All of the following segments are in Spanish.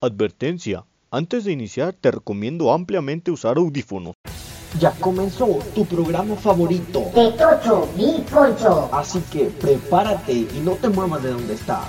Advertencia. Antes de iniciar te recomiendo ampliamente usar audífonos. Ya comenzó tu programa favorito. De Tocho, mi Poncho. Así que prepárate y no te muevas de donde estás.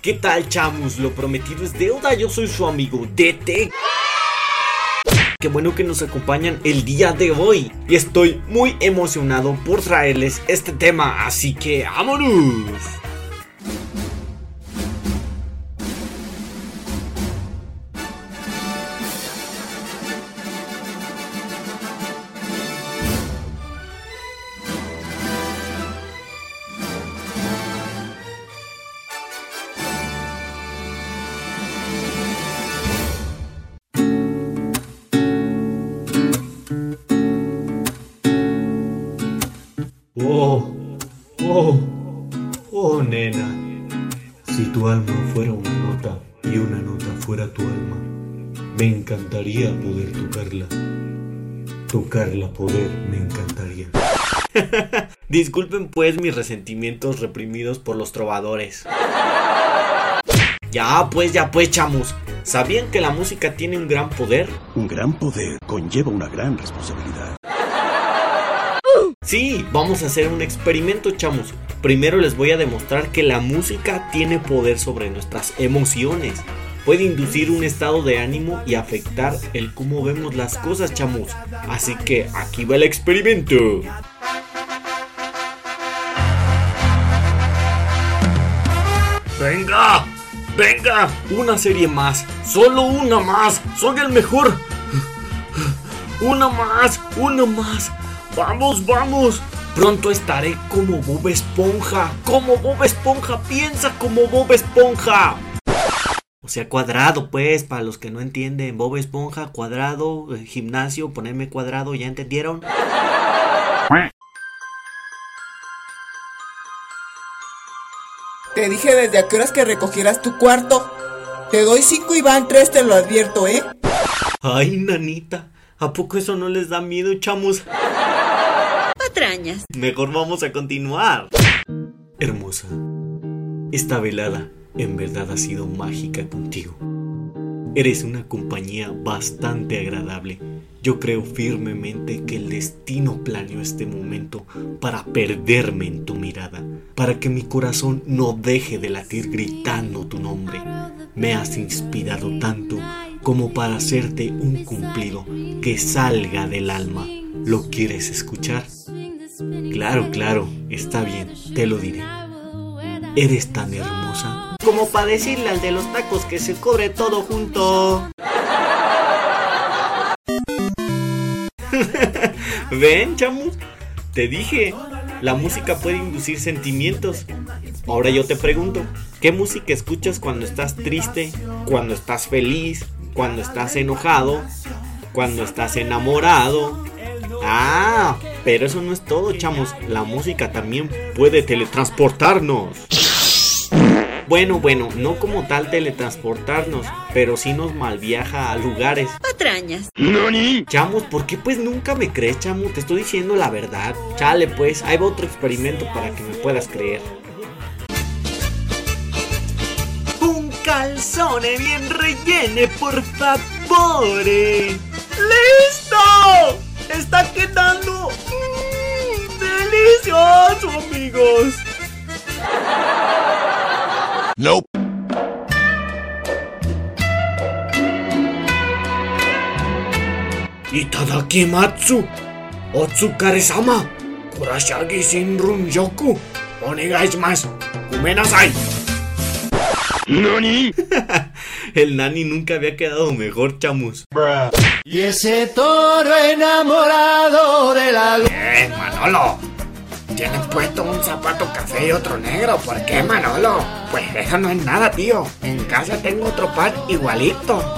¿Qué tal, chamos? Lo prometido es deuda. Yo soy su amigo DT. Qué bueno que nos acompañan el día de hoy. Y estoy muy emocionado por traerles este tema. Así que vámonos. Tocarla poder, me encantaría. Disculpen pues mis resentimientos reprimidos por los trovadores. Ya pues, ya pues, chamos. ¿Sabían que la música tiene un gran poder? Un gran poder conlleva una gran responsabilidad. Sí, vamos a hacer un experimento, chamos. Primero les voy a demostrar que la música tiene poder sobre nuestras emociones. Puede inducir un estado de ánimo y afectar el cómo vemos las cosas, chamos. Así que aquí va el experimento. ¡Venga! ¡Venga! Una serie más. Solo una más. Soy el mejor. Una más. Una más. Vamos, vamos. Pronto estaré como Bob Esponja. Como Bob Esponja. Piensa como Bob Esponja. Sea, cuadrado, pues, para los que no entienden. Bob Esponja, cuadrado, eh, gimnasio, ponerme cuadrado, ¿ya entendieron? Te dije desde a qué horas que recogieras tu cuarto. Te doy cinco y van tres, te lo advierto, ¿eh? Ay, nanita. ¿A poco eso no les da miedo, chamos? Patrañas. Mejor vamos a continuar. Hermosa, esta velada en verdad ha sido mágica contigo. Eres una compañía bastante agradable. Yo creo firmemente que el destino planeó este momento para perderme en tu mirada, para que mi corazón no deje de latir gritando tu nombre. Me has inspirado tanto como para hacerte un cumplido que salga del alma. ¿Lo quieres escuchar? Claro, claro, está bien, te lo diré. Eres tan hermosa como para decirle al de los tacos que se cobre todo junto. Ven, chamus, te dije, la música puede inducir sentimientos. Ahora yo te pregunto, ¿qué música escuchas cuando estás triste, cuando estás feliz, cuando estás enojado, cuando estás enamorado? Ah, pero eso no es todo, chamos. La música también puede teletransportarnos. Bueno, bueno, no como tal teletransportarnos, pero sí nos malviaja a lugares. Patrañas. Chamos, ¿por qué pues nunca me crees, chamo? Te estoy diciendo la verdad. Chale, pues, ahí va otro experimento para que me puedas creer. Un calzone bien rellene, por favor. ¡Listo! ¡Está quedando mm, delicioso, amigos! Nope. Itadakimatsu! Otsukare-sama! Kurashagi Shinrun Yoku! Onegaishimasu! ¡Kumenasai! ¿Nani? El nani nunca había quedado mejor, chamus. Y ese toro enamorado de la luz. ¡Eh, Manolo! Tienes puesto un zapato café y otro negro. ¿Por qué, Manolo? Pues eso no es nada, tío. En casa tengo otro par igualito.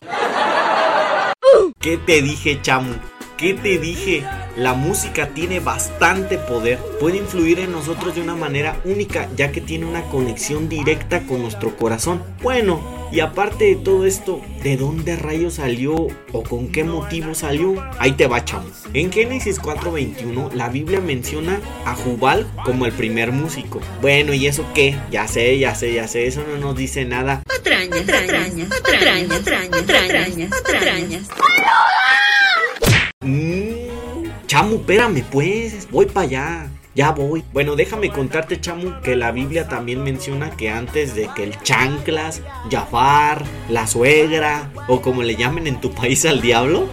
¿Qué te dije, chamu? ¿Qué te dije? La música tiene bastante poder, puede influir en nosotros de una manera única ya que tiene una conexión directa con nuestro corazón. Bueno, Y aparte de todo esto, ¿de dónde rayos salió o con qué motivo salió? Ahí te va, chamo. En Génesis 4:21, la Biblia menciona a Jubal como el primer músico. Bueno, ¿y eso qué? Ya sé, ya sé, ya sé, eso no nos dice nada. Patrañas, patrañas, patrañas, patrañas, patrañas, patrañas. Mmm, chamo, espérame pues, voy para allá. Ya voy. Bueno, déjame contarte, chamo, que la Biblia también menciona que antes de que el chanclas, Jafar, la suegra, o como le llamen en tu país al diablo,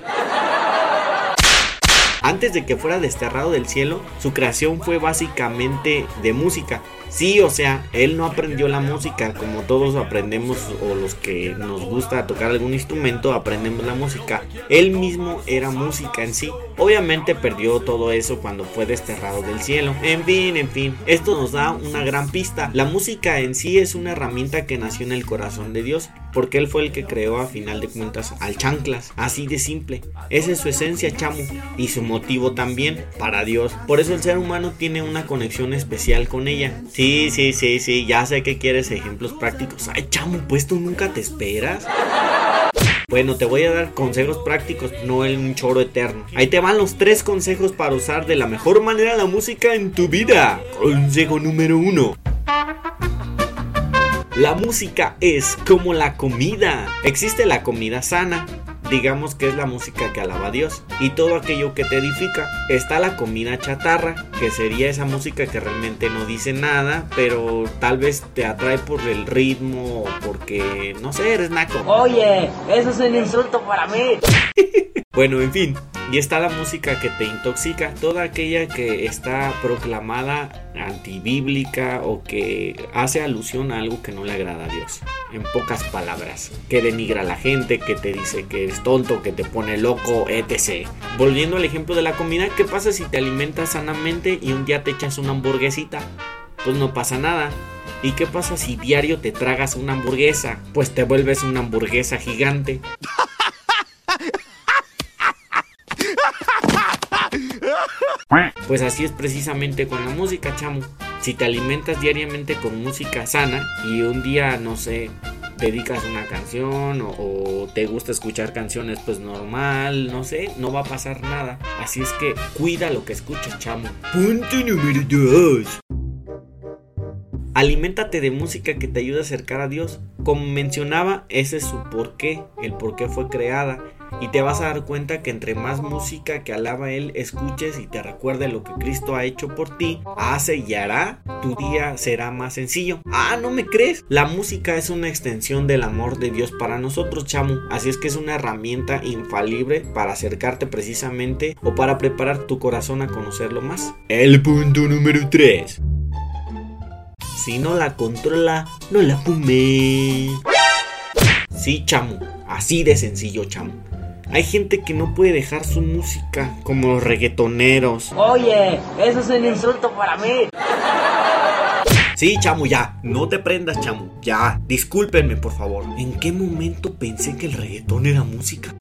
antes de que fuera desterrado del cielo, su creación fue básicamente de música. Sí, o sea, él no aprendió la música como todos aprendemos o los que nos gusta tocar algún instrumento aprendemos la música. Él mismo era música en sí. Obviamente perdió todo eso cuando fue desterrado del cielo. En fin, en fin, esto nos da una gran pista. La música en sí es una herramienta que nació en el corazón de Dios porque él fue el que creó a final de cuentas al chanclas. Así de simple. Esa es su esencia, chamo, y su motivo también para Dios. Por eso el ser humano tiene una conexión especial con ella. Sí, sí, sí, sí, ya sé que quieres ejemplos prácticos. Ay, chamo, pues tú nunca te esperas. Bueno, te voy a dar consejos prácticos, no el un choro eterno. Ahí te van los tres consejos para usar de la mejor manera la música en tu vida. Consejo número uno. La música es como la comida. Existe la comida sana, digamos que es la música que alaba a Dios y todo aquello que te edifica. Está la comida chatarra, que sería esa música que realmente no dice nada, pero tal vez te atrae por el ritmo o porque, no sé, eres naco. Oye, eso es un insulto para mí. Bueno, en fin, y está la música que te intoxica, toda aquella que está proclamada antibíblica o que hace alusión a algo que no le agrada a Dios. En pocas palabras, que denigra a la gente, que te dice que eres tonto, que te pone loco, etc. Volviendo al ejemplo de la comida, ¿qué pasa si te alimentas sanamente y un día te echas una hamburguesita? Pues no pasa nada. ¿Y qué pasa si diario te tragas una hamburguesa? Pues te vuelves una hamburguesa gigante. Pues así es precisamente con la música, chamo. Si te alimentas diariamente con música sana y un día, no sé, dedicas una canción o, o, te gusta escuchar canciones, pues normal, no sé, no va a pasar nada. Así es que cuida lo que escuchas, chamo. Punto número 2. Aliméntate de música que te ayude a acercar a Dios. Como mencionaba, ese es su porqué, el por qué fue creada y te vas a dar cuenta que entre más música que alaba Él escuches y te recuerde lo que Cristo ha hecho por ti, hace y hará, tu día será más sencillo. Ah, ¿no me crees? La música es una extensión del amor de Dios para nosotros, chamo. Así es que es una herramienta infalible para acercarte precisamente o para preparar tu corazón a conocerlo más. El punto número 3. Si no la controla, no la fume. Sí, chamo. Así de sencillo, chamo. Hay gente que no puede dejar su música, como los reggaetoneros. Oye, eso es un insulto para mí. Sí, chamo, ya. No te prendas, chamo. Ya. Discúlpenme, por favor. ¿En qué momento pensé que el reggaetón era música?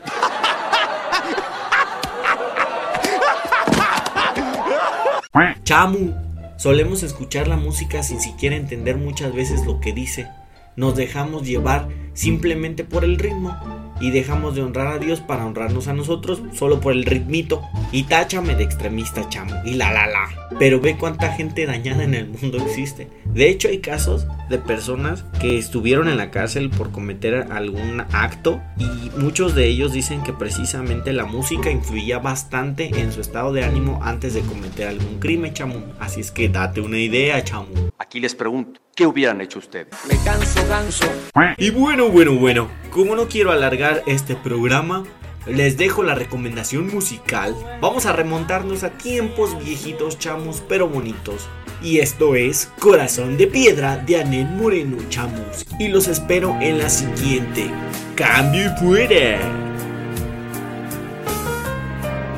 Chamu, solemos escuchar la música sin siquiera entender muchas veces lo que dice. Nos dejamos llevar simplemente por el ritmo y dejamos de honrar a Dios para honrarnos a nosotros solo por el ritmito. Y táchame de extremista, chamo. Y la la la. Pero ve cuánta gente dañada en el mundo existe. De hecho, hay casos de personas que estuvieron en la cárcel por cometer algún acto y muchos de ellos dicen que precisamente la música influía bastante en su estado de ánimo antes de cometer algún crimen, chamo. Así es que date una idea, chamo. Aquí les pregunto, ¿qué hubieran hecho ustedes? Me canso, ganso. Y bueno, bueno, bueno, como no quiero alargar este programa, les dejo la recomendación musical. Vamos a remontarnos a tiempos viejitos, chamos, pero bonitos. Y esto es Corazón de Piedra de Anel Moreno, chamos. Y los espero en la siguiente. ¡Cambio y fuera!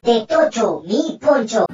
De Tocho, mi poncho.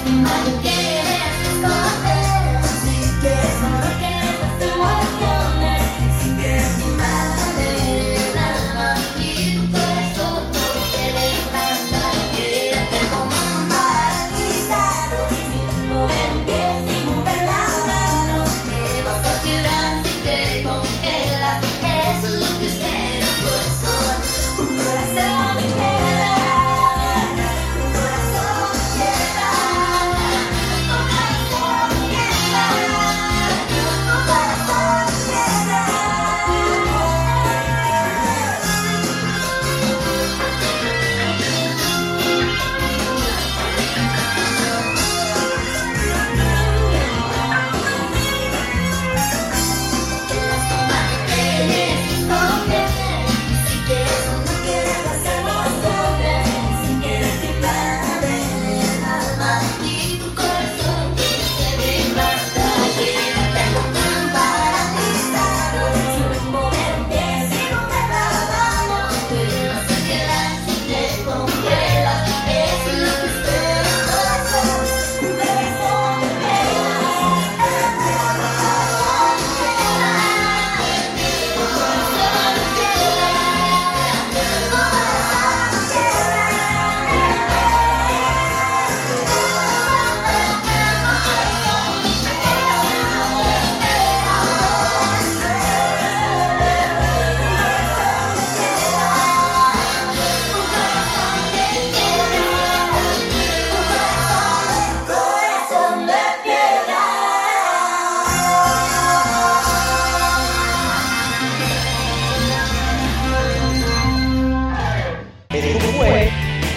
my game.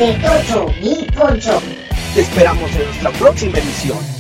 De Tocho, mi poncho. Te esperamos en nuestra próxima emisión.